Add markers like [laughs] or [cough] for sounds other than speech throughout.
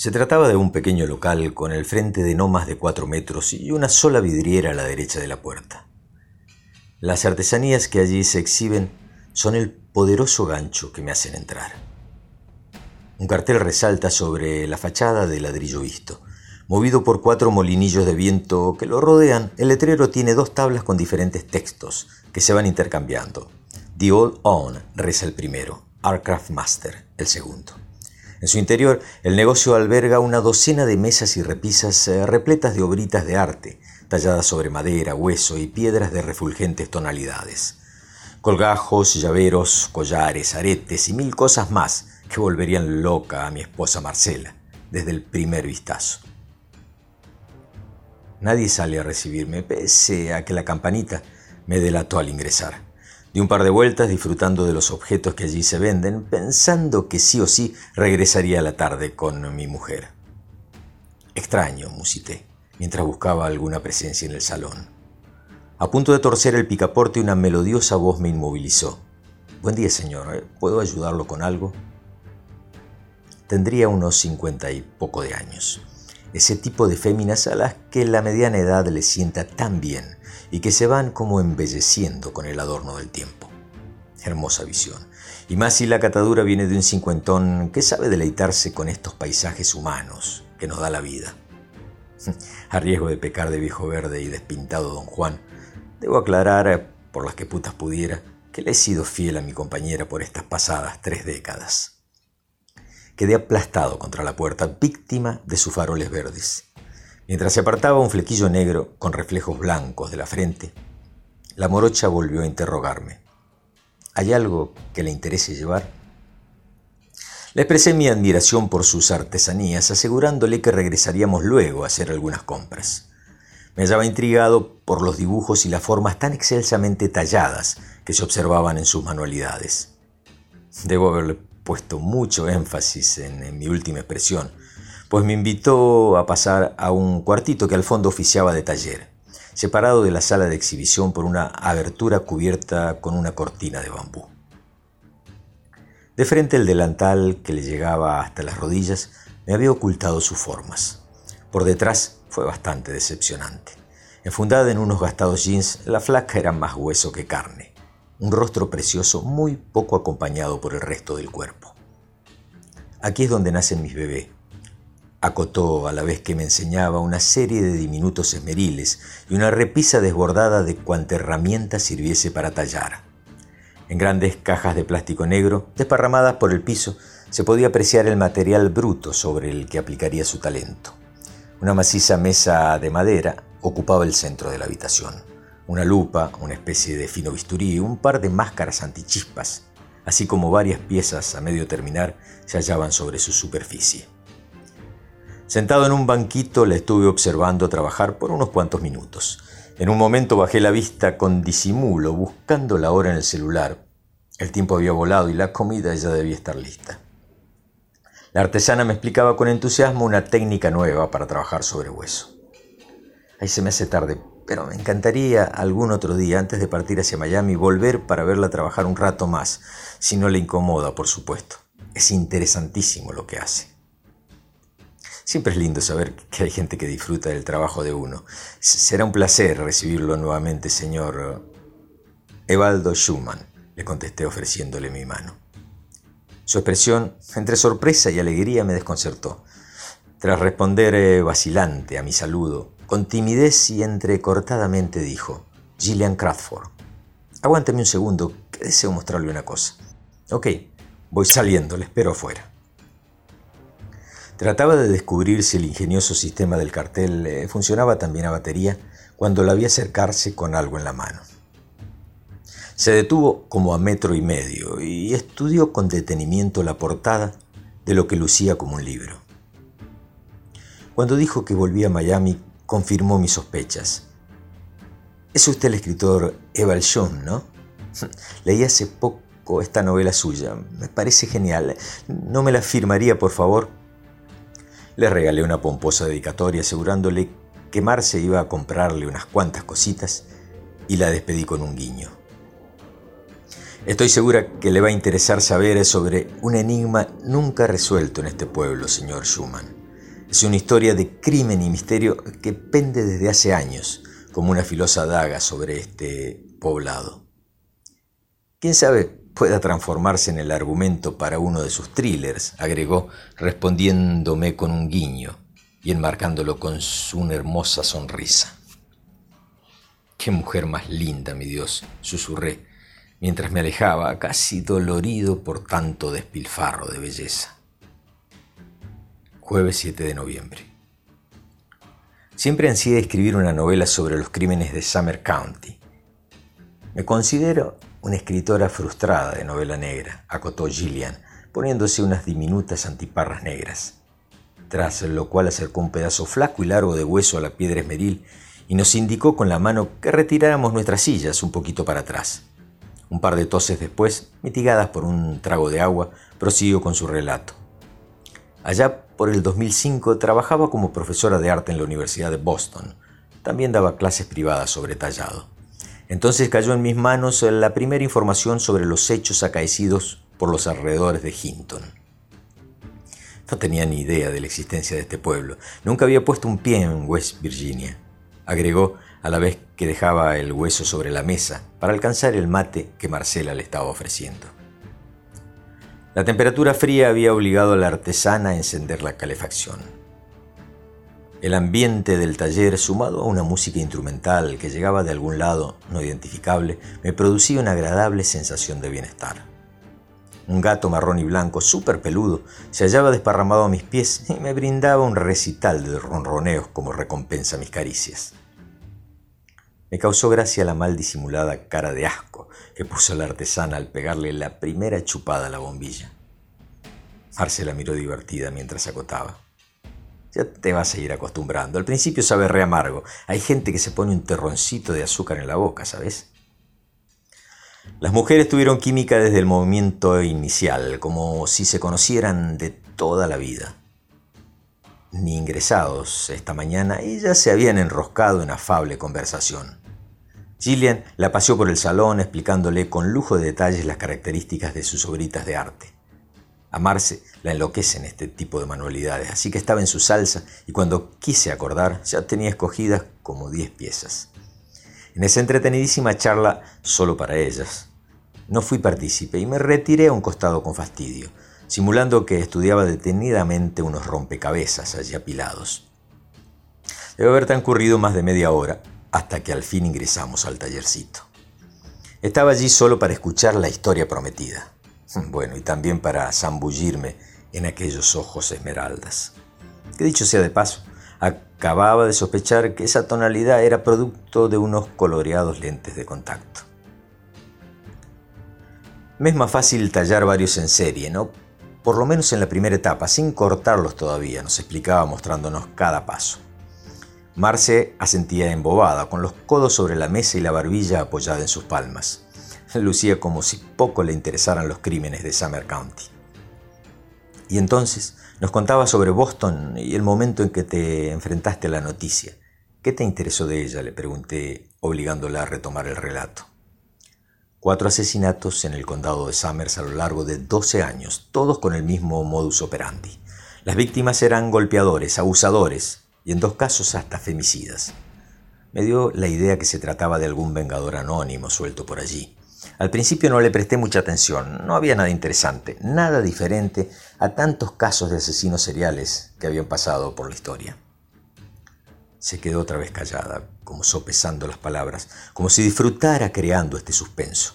Se trataba de un pequeño local con el frente de no más de cuatro metros y una sola vidriera a la derecha de la puerta. Las artesanías que allí se exhiben son el poderoso gancho que me hacen entrar. Un cartel resalta sobre la fachada de ladrillo visto. Movido por cuatro molinillos de viento que lo rodean, el letrero tiene dos tablas con diferentes textos que se van intercambiando. The Old On reza el primero, Aircraft Master el segundo. En su interior, el negocio alberga una docena de mesas y repisas eh, repletas de obritas de arte, talladas sobre madera, hueso y piedras de refulgentes tonalidades. Colgajos, llaveros, collares, aretes y mil cosas más que volverían loca a mi esposa Marcela desde el primer vistazo. Nadie sale a recibirme, pese a que la campanita me delató al ingresar. Di un par de vueltas disfrutando de los objetos que allí se venden, pensando que sí o sí regresaría a la tarde con mi mujer. Extraño, musité, mientras buscaba alguna presencia en el salón. A punto de torcer el picaporte, una melodiosa voz me inmovilizó. Buen día, señor. ¿Puedo ayudarlo con algo? Tendría unos cincuenta y poco de años. Ese tipo de féminas a las que la mediana edad le sienta tan bien y que se van como embelleciendo con el adorno del tiempo. Hermosa visión. Y más si la catadura viene de un cincuentón que sabe deleitarse con estos paisajes humanos que nos da la vida. [laughs] A riesgo de pecar de viejo verde y despintado don Juan, debo aclarar, por las que putas pudiera, que le he sido fiel a mi compañera por estas pasadas tres décadas. Quedé aplastado contra la puerta, víctima de sus faroles verdes. Mientras se apartaba un flequillo negro con reflejos blancos de la frente, la morocha volvió a interrogarme. ¿Hay algo que le interese llevar? Le expresé mi admiración por sus artesanías, asegurándole que regresaríamos luego a hacer algunas compras. Me hallaba intrigado por los dibujos y las formas tan excelsamente talladas que se observaban en sus manualidades. Debo haberle puesto mucho énfasis en, mi última expresión, pues me invitó a pasar a un cuartito que al fondo oficiaba de taller, separado de la sala de exhibición por una abertura cubierta con una cortina de bambú. De frente el delantal que le llegaba hasta las rodillas me había ocultado sus formas. Por detrás fue bastante decepcionante. Enfundada en unos gastados jeans, la flaca era más hueso que carne. Un rostro precioso muy poco acompañado por el resto del cuerpo. Aquí es donde nacen mis bebés, acotó a la vez que me enseñaba una serie de diminutos esmeriles y una repisa desbordada de cuanta herramienta sirviese para tallar. En grandes cajas de plástico negro, desparramadas por el piso, se podía apreciar el material bruto sobre el que aplicaría su talento. Una maciza mesa de madera ocupaba el centro de la habitación. Una lupa, una especie de fino bisturí, un par de máscaras antichispas, así como varias piezas a medio terminar, se hallaban sobre su superficie. Sentado en un banquito le estuve observando trabajar por unos cuantos minutos. En un momento bajé la vista con disimulo, buscando la hora en el celular. El tiempo había volado y la comida ya debía estar lista. La artesana me explicaba con entusiasmo una técnica nueva para trabajar sobre hueso. Ahí se me hace tarde, pero me encantaría algún otro día, antes de partir hacia Miami, volver para verla trabajar un rato más, si no le incomoda, por supuesto. Es interesantísimo lo que hace. Siempre es lindo saber que hay gente que disfruta del trabajo de uno. Será un placer recibirlo nuevamente, señor Evaldo Schumann, le contesté ofreciéndole mi mano. Su expresión, entre sorpresa y alegría, me desconcertó. Tras responder eh, vacilante a mi saludo, con timidez y entrecortadamente dijo, Gillian Crawford, aguánteme un segundo, que deseo mostrarle una cosa. Ok, voy saliendo, le espero afuera. Trataba de descubrir si el ingenioso sistema del cartel eh, funcionaba también a batería cuando la vi acercarse con algo en la mano. Se detuvo como a metro y medio y estudió con detenimiento la portada de lo que lucía como un libro. Cuando dijo que volvía a Miami, confirmó mis sospechas. Es usted el escritor Eval John, ¿no? [laughs] Leí hace poco esta novela suya. Me parece genial. ¿No me la firmaría, por favor? Le regalé una pomposa dedicatoria asegurándole que Marce iba a comprarle unas cuantas cositas y la despedí con un guiño. Estoy segura que le va a interesar saber sobre un enigma nunca resuelto en este pueblo, señor Schumann. Es una historia de crimen y misterio que pende desde hace años como una filosa daga sobre este poblado. Quién sabe pueda transformarse en el argumento para uno de sus thrillers, agregó, respondiéndome con un guiño y enmarcándolo con su hermosa sonrisa. Qué mujer más linda, mi Dios, susurré, mientras me alejaba, casi dolorido por tanto despilfarro de belleza. Jueves 7 de noviembre. Siempre ansié escribir una novela sobre los crímenes de Summer County. Me considero una escritora frustrada de novela negra, acotó Gillian, poniéndose unas diminutas antiparras negras. Tras lo cual acercó un pedazo flaco y largo de hueso a la piedra esmeril y nos indicó con la mano que retiráramos nuestras sillas un poquito para atrás. Un par de toses después, mitigadas por un trago de agua, prosiguió con su relato. Allá por el 2005 trabajaba como profesora de arte en la Universidad de Boston. También daba clases privadas sobre tallado. Entonces cayó en mis manos la primera información sobre los hechos acaecidos por los alrededores de Hinton. No tenía ni idea de la existencia de este pueblo. Nunca había puesto un pie en West Virginia. Agregó a la vez que dejaba el hueso sobre la mesa para alcanzar el mate que Marcela le estaba ofreciendo. La temperatura fría había obligado a la artesana a encender la calefacción. El ambiente del taller, sumado a una música instrumental que llegaba de algún lado no identificable, me producía una agradable sensación de bienestar. Un gato marrón y blanco, súper peludo, se hallaba desparramado a mis pies y me brindaba un recital de ronroneos como recompensa a mis caricias. Me causó gracia la mal disimulada cara de asco que puso la artesana al pegarle la primera chupada a la bombilla. Marcela miró divertida mientras acotaba. Ya te vas a ir acostumbrando. Al principio sabe re amargo. Hay gente que se pone un terroncito de azúcar en la boca, ¿sabes? Las mujeres tuvieron química desde el movimiento inicial, como si se conocieran de toda la vida. Ni ingresados esta mañana, ellas se habían enroscado en afable conversación. Gillian la paseó por el salón explicándole con lujo de detalles las características de sus obritas de arte. A Marce la enloquecen este tipo de manualidades, así que estaba en su salsa y cuando quise acordar ya tenía escogidas como diez piezas. En esa entretenidísima charla solo para ellas, no fui partícipe y me retiré a un costado con fastidio, simulando que estudiaba detenidamente unos rompecabezas allí apilados. Debe haber transcurrido más de media hora hasta que al fin ingresamos al tallercito. Estaba allí solo para escuchar la historia prometida. [laughs] Bueno, y también para zambullirme en aquellos ojos esmeraldas. Que dicho sea de paso, acababa de sospechar que esa tonalidad era producto de unos coloreados lentes de contacto. Me es más fácil tallar varios en serie, ¿no? Por lo menos en la primera etapa, sin cortarlos todavía, nos explicaba mostrándonos cada paso. Marce asentía embobada, con los codos sobre la mesa y la barbilla apoyada en sus palmas. Lucía como si poco le interesaran los crímenes de Summer County. Y entonces nos contaba sobre Boston y el momento en que te enfrentaste a la noticia. ¿Qué te interesó de ella? le pregunté, obligándola a retomar el relato. Cuatro asesinatos en el condado de Summers a lo largo de 12 años, todos con el mismo modus operandi. Las víctimas eran golpeadores, abusadores, y en dos casos hasta femicidas. Me dio la idea que se trataba de algún vengador anónimo suelto por allí. Al principio no le presté mucha atención, no había nada interesante, nada diferente a tantos casos de asesinos seriales que habían pasado por la historia. Se quedó otra vez callada, como sopesando las palabras, como si disfrutara creando este suspenso.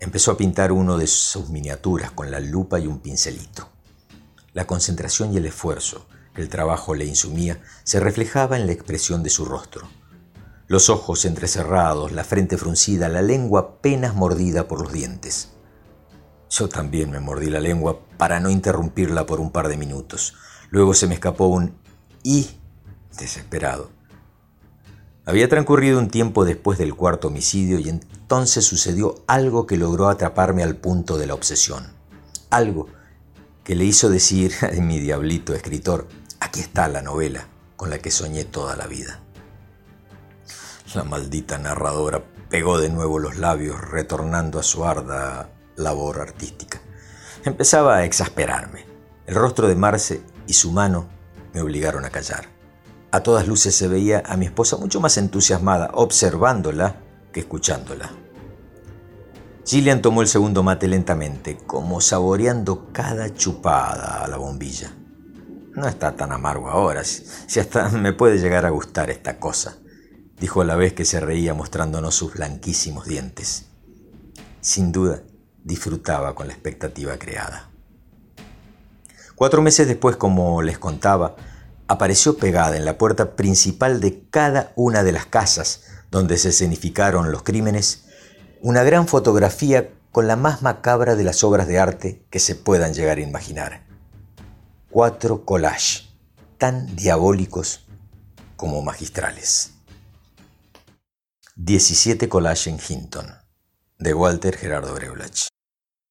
Empezó a pintar uno de sus miniaturas con la lupa y un pincelito. La concentración y el esfuerzo, el trabajo le insumía se reflejaba en la expresión de su rostro. Los ojos entrecerrados, la frente fruncida, la lengua apenas mordida por los dientes. Yo también me mordí la lengua para no interrumpirla por un par de minutos. Luego se me escapó un y desesperado. Había transcurrido un tiempo después del cuarto homicidio y entonces sucedió algo que logró atraparme al punto de la obsesión. Algo que le hizo decir [laughs] mi diablito escritor, Aquí está la novela con la que soñé toda la vida. La maldita narradora pegó de nuevo los labios, retornando a su arda labor artística. Empezaba a exasperarme. El rostro de Marce y su mano me obligaron a callar. A todas luces se veía a mi esposa mucho más entusiasmada observándola que escuchándola. Gillian tomó el segundo mate lentamente, como saboreando cada chupada a la bombilla. No está tan amargo ahora, si hasta [laughs] me puede llegar a gustar esta cosa, dijo a la vez que se reía mostrándonos sus blanquísimos dientes. Sin duda, disfrutaba con la expectativa creada. Cuatro meses después, como les contaba, apareció pegada en la puerta principal de cada una de las casas donde se escenificaron los crímenes una gran fotografía con la más macabra de las obras de arte que se puedan llegar a imaginar. Cuatro collages, tan diabólicos como magistrales. 17 collages en Hinton, de Walter Gerardo Breulach.